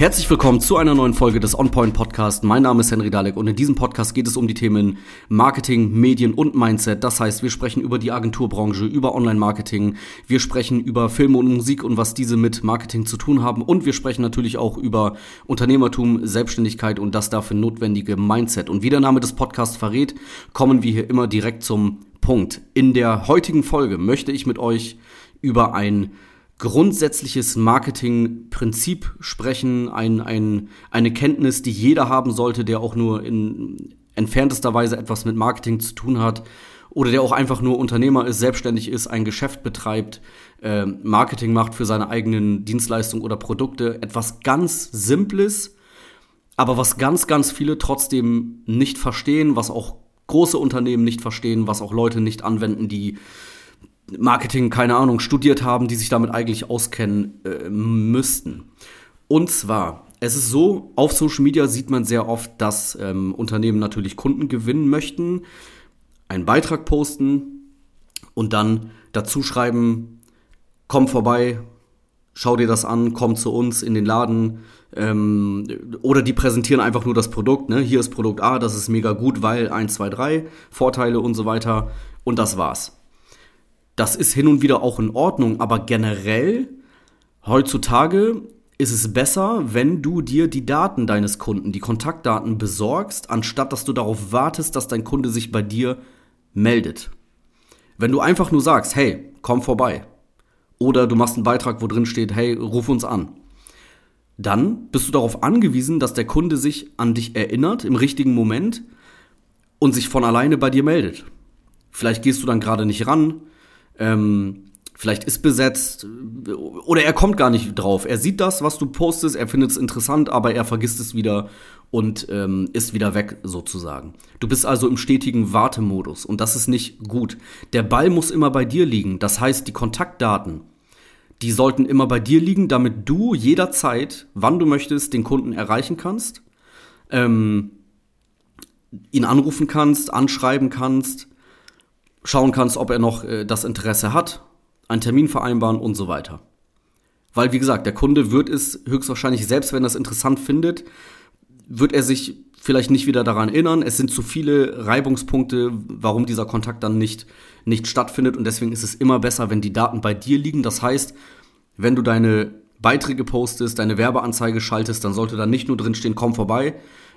Herzlich willkommen zu einer neuen Folge des OnPoint Podcast. Mein Name ist Henry Dalek und in diesem Podcast geht es um die Themen Marketing, Medien und Mindset. Das heißt, wir sprechen über die Agenturbranche, über Online-Marketing, wir sprechen über Filme und Musik und was diese mit Marketing zu tun haben und wir sprechen natürlich auch über Unternehmertum, Selbstständigkeit und das dafür notwendige Mindset. Und wie der Name des Podcasts verrät, kommen wir hier immer direkt zum Punkt. In der heutigen Folge möchte ich mit euch über ein grundsätzliches Marketingprinzip sprechen, ein, ein, eine Kenntnis, die jeder haben sollte, der auch nur in entferntester Weise etwas mit Marketing zu tun hat oder der auch einfach nur Unternehmer ist, selbstständig ist, ein Geschäft betreibt, äh, Marketing macht für seine eigenen Dienstleistungen oder Produkte. Etwas ganz Simples, aber was ganz, ganz viele trotzdem nicht verstehen, was auch große Unternehmen nicht verstehen, was auch Leute nicht anwenden, die Marketing, keine Ahnung, studiert haben, die sich damit eigentlich auskennen äh, müssten. Und zwar, es ist so, auf Social Media sieht man sehr oft, dass ähm, Unternehmen natürlich Kunden gewinnen möchten, einen Beitrag posten und dann dazu schreiben, komm vorbei, schau dir das an, komm zu uns in den Laden. Ähm, oder die präsentieren einfach nur das Produkt. Ne? Hier ist Produkt A, das ist mega gut, weil 1, 2, 3, Vorteile und so weiter. Und das war's. Das ist hin und wieder auch in Ordnung, aber generell heutzutage ist es besser, wenn du dir die Daten deines Kunden, die Kontaktdaten besorgst, anstatt dass du darauf wartest, dass dein Kunde sich bei dir meldet. Wenn du einfach nur sagst, hey, komm vorbei, oder du machst einen Beitrag, wo drin steht, hey, ruf uns an, dann bist du darauf angewiesen, dass der Kunde sich an dich erinnert im richtigen Moment und sich von alleine bei dir meldet. Vielleicht gehst du dann gerade nicht ran, ähm, vielleicht ist besetzt oder er kommt gar nicht drauf. Er sieht das, was du postest, er findet es interessant, aber er vergisst es wieder und ähm, ist wieder weg sozusagen. Du bist also im stetigen Wartemodus und das ist nicht gut. Der Ball muss immer bei dir liegen. Das heißt, die Kontaktdaten, die sollten immer bei dir liegen, damit du jederzeit, wann du möchtest, den Kunden erreichen kannst, ähm, ihn anrufen kannst, anschreiben kannst schauen kannst, ob er noch äh, das Interesse hat, einen Termin vereinbaren und so weiter. Weil, wie gesagt, der Kunde wird es höchstwahrscheinlich, selbst wenn er es interessant findet, wird er sich vielleicht nicht wieder daran erinnern. Es sind zu viele Reibungspunkte, warum dieser Kontakt dann nicht, nicht stattfindet. Und deswegen ist es immer besser, wenn die Daten bei dir liegen. Das heißt, wenn du deine Beiträge postest, deine Werbeanzeige schaltest, dann sollte da nicht nur drinstehen, komm vorbei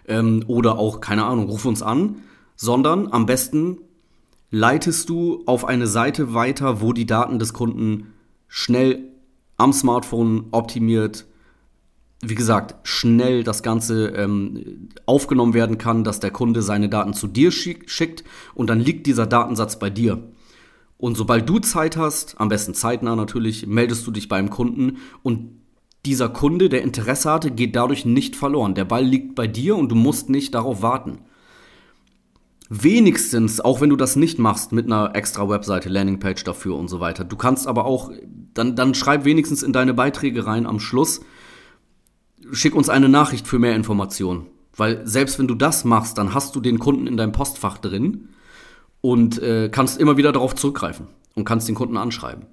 ähm, oder auch, keine Ahnung, ruf uns an, sondern am besten leitest du auf eine Seite weiter, wo die Daten des Kunden schnell am Smartphone optimiert, wie gesagt, schnell das Ganze ähm, aufgenommen werden kann, dass der Kunde seine Daten zu dir schick, schickt und dann liegt dieser Datensatz bei dir. Und sobald du Zeit hast, am besten zeitnah natürlich, meldest du dich beim Kunden und dieser Kunde, der Interesse hatte, geht dadurch nicht verloren. Der Ball liegt bei dir und du musst nicht darauf warten wenigstens, auch wenn du das nicht machst, mit einer extra Webseite, Landingpage dafür und so weiter. Du kannst aber auch, dann, dann schreib wenigstens in deine Beiträge rein am Schluss, schick uns eine Nachricht für mehr Informationen. Weil selbst wenn du das machst, dann hast du den Kunden in deinem Postfach drin und äh, kannst immer wieder darauf zurückgreifen und kannst den Kunden anschreiben.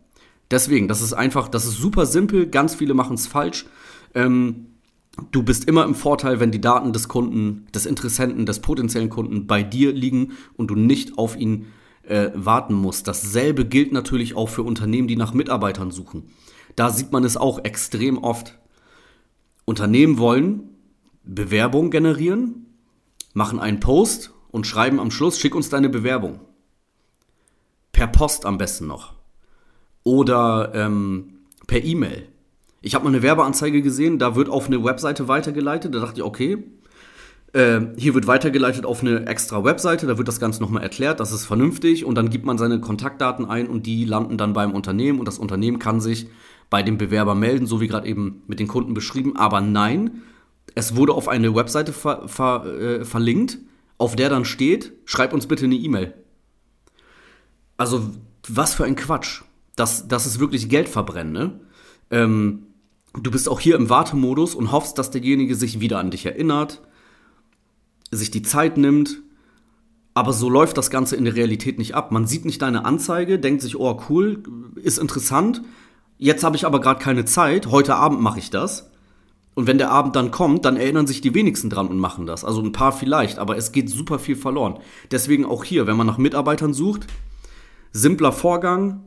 Deswegen, das ist einfach, das ist super simpel, ganz viele machen es falsch. Ähm, Du bist immer im Vorteil, wenn die Daten des Kunden, des Interessenten, des potenziellen Kunden bei dir liegen und du nicht auf ihn äh, warten musst. Dasselbe gilt natürlich auch für Unternehmen, die nach Mitarbeitern suchen. Da sieht man es auch extrem oft. Unternehmen wollen Bewerbung generieren, machen einen Post und schreiben am Schluss, schick uns deine Bewerbung. Per Post am besten noch. Oder ähm, per E-Mail. Ich habe mal eine Werbeanzeige gesehen, da wird auf eine Webseite weitergeleitet. Da dachte ich, okay, äh, hier wird weitergeleitet auf eine extra Webseite, da wird das Ganze nochmal erklärt, das ist vernünftig und dann gibt man seine Kontaktdaten ein und die landen dann beim Unternehmen und das Unternehmen kann sich bei dem Bewerber melden, so wie gerade eben mit den Kunden beschrieben. Aber nein, es wurde auf eine Webseite ver ver äh, verlinkt, auf der dann steht, schreib uns bitte eine E-Mail. Also, was für ein Quatsch. Das, das ist wirklich Geld verbrennen, ne? Ähm, du bist auch hier im Wartemodus und hoffst, dass derjenige sich wieder an dich erinnert, sich die Zeit nimmt. Aber so läuft das Ganze in der Realität nicht ab. Man sieht nicht deine Anzeige, denkt sich, oh cool, ist interessant. Jetzt habe ich aber gerade keine Zeit. Heute Abend mache ich das. Und wenn der Abend dann kommt, dann erinnern sich die wenigsten dran und machen das. Also ein paar vielleicht, aber es geht super viel verloren. Deswegen auch hier, wenn man nach Mitarbeitern sucht, simpler Vorgang,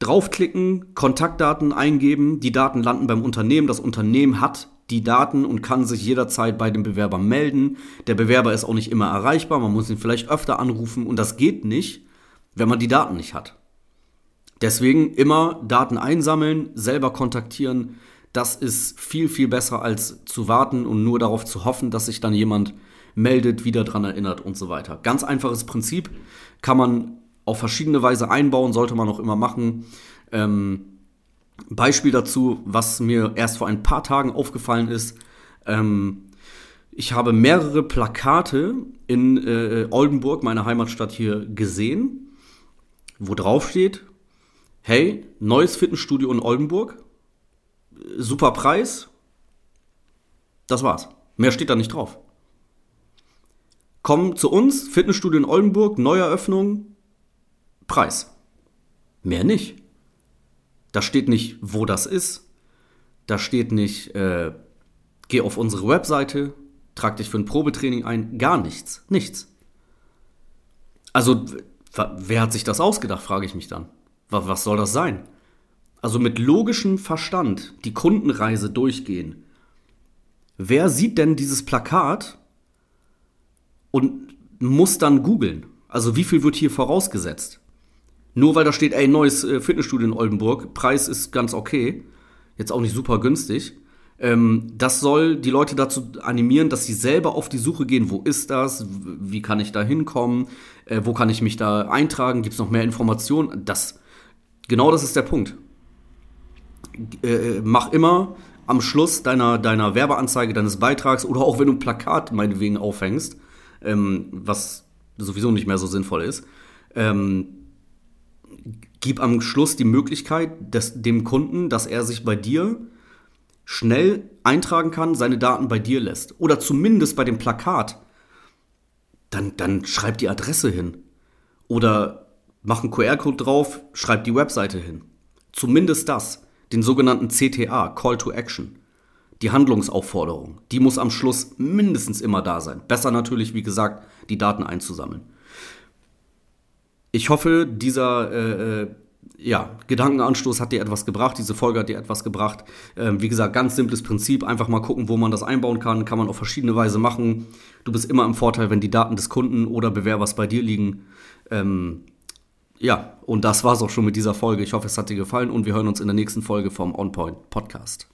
draufklicken, Kontaktdaten eingeben, die Daten landen beim Unternehmen, das Unternehmen hat die Daten und kann sich jederzeit bei dem Bewerber melden. Der Bewerber ist auch nicht immer erreichbar, man muss ihn vielleicht öfter anrufen und das geht nicht, wenn man die Daten nicht hat. Deswegen immer Daten einsammeln, selber kontaktieren. Das ist viel, viel besser als zu warten und nur darauf zu hoffen, dass sich dann jemand meldet, wieder daran erinnert und so weiter. Ganz einfaches Prinzip, kann man auf verschiedene Weise einbauen, sollte man auch immer machen. Ähm, Beispiel dazu, was mir erst vor ein paar Tagen aufgefallen ist. Ähm, ich habe mehrere Plakate in äh, Oldenburg, meiner Heimatstadt hier, gesehen, wo drauf steht, hey, neues Fitnessstudio in Oldenburg, super Preis, das war's. Mehr steht da nicht drauf. Komm zu uns, Fitnessstudio in Oldenburg, Neueröffnung, Preis. Mehr nicht. Da steht nicht, wo das ist. Da steht nicht, äh, geh auf unsere Webseite, trag dich für ein Probetraining ein. Gar nichts. Nichts. Also, wer hat sich das ausgedacht, frage ich mich dann. Was soll das sein? Also mit logischem Verstand die Kundenreise durchgehen. Wer sieht denn dieses Plakat und muss dann googeln? Also wie viel wird hier vorausgesetzt? Nur weil da steht, ey, neues äh, Fitnessstudio in Oldenburg, Preis ist ganz okay, jetzt auch nicht super günstig. Ähm, das soll die Leute dazu animieren, dass sie selber auf die Suche gehen, wo ist das, wie kann ich da hinkommen, äh, wo kann ich mich da eintragen, gibt es noch mehr Informationen. Das, genau das ist der Punkt. Äh, mach immer am Schluss deiner, deiner Werbeanzeige, deines Beitrags oder auch wenn du ein Plakat meinetwegen aufhängst, ähm, was sowieso nicht mehr so sinnvoll ist, ähm, gib am Schluss die Möglichkeit des, dem Kunden, dass er sich bei dir schnell eintragen kann, seine Daten bei dir lässt. Oder zumindest bei dem Plakat. Dann, dann schreib die Adresse hin. Oder mach einen QR-Code drauf, schreib die Webseite hin. Zumindest das. Den sogenannten CTA, Call to Action. Die Handlungsaufforderung. Die muss am Schluss mindestens immer da sein. Besser natürlich, wie gesagt, die Daten einzusammeln ich hoffe, dieser äh, äh, ja, Gedankenanstoß hat dir etwas gebracht, diese Folge hat dir etwas gebracht. Ähm, wie gesagt, ganz simples Prinzip, einfach mal gucken, wo man das einbauen kann, kann man auf verschiedene Weise machen. Du bist immer im Vorteil, wenn die Daten des Kunden oder Bewerbers bei dir liegen. Ähm, ja, und das war's auch schon mit dieser Folge. Ich hoffe, es hat dir gefallen und wir hören uns in der nächsten Folge vom OnPoint Podcast.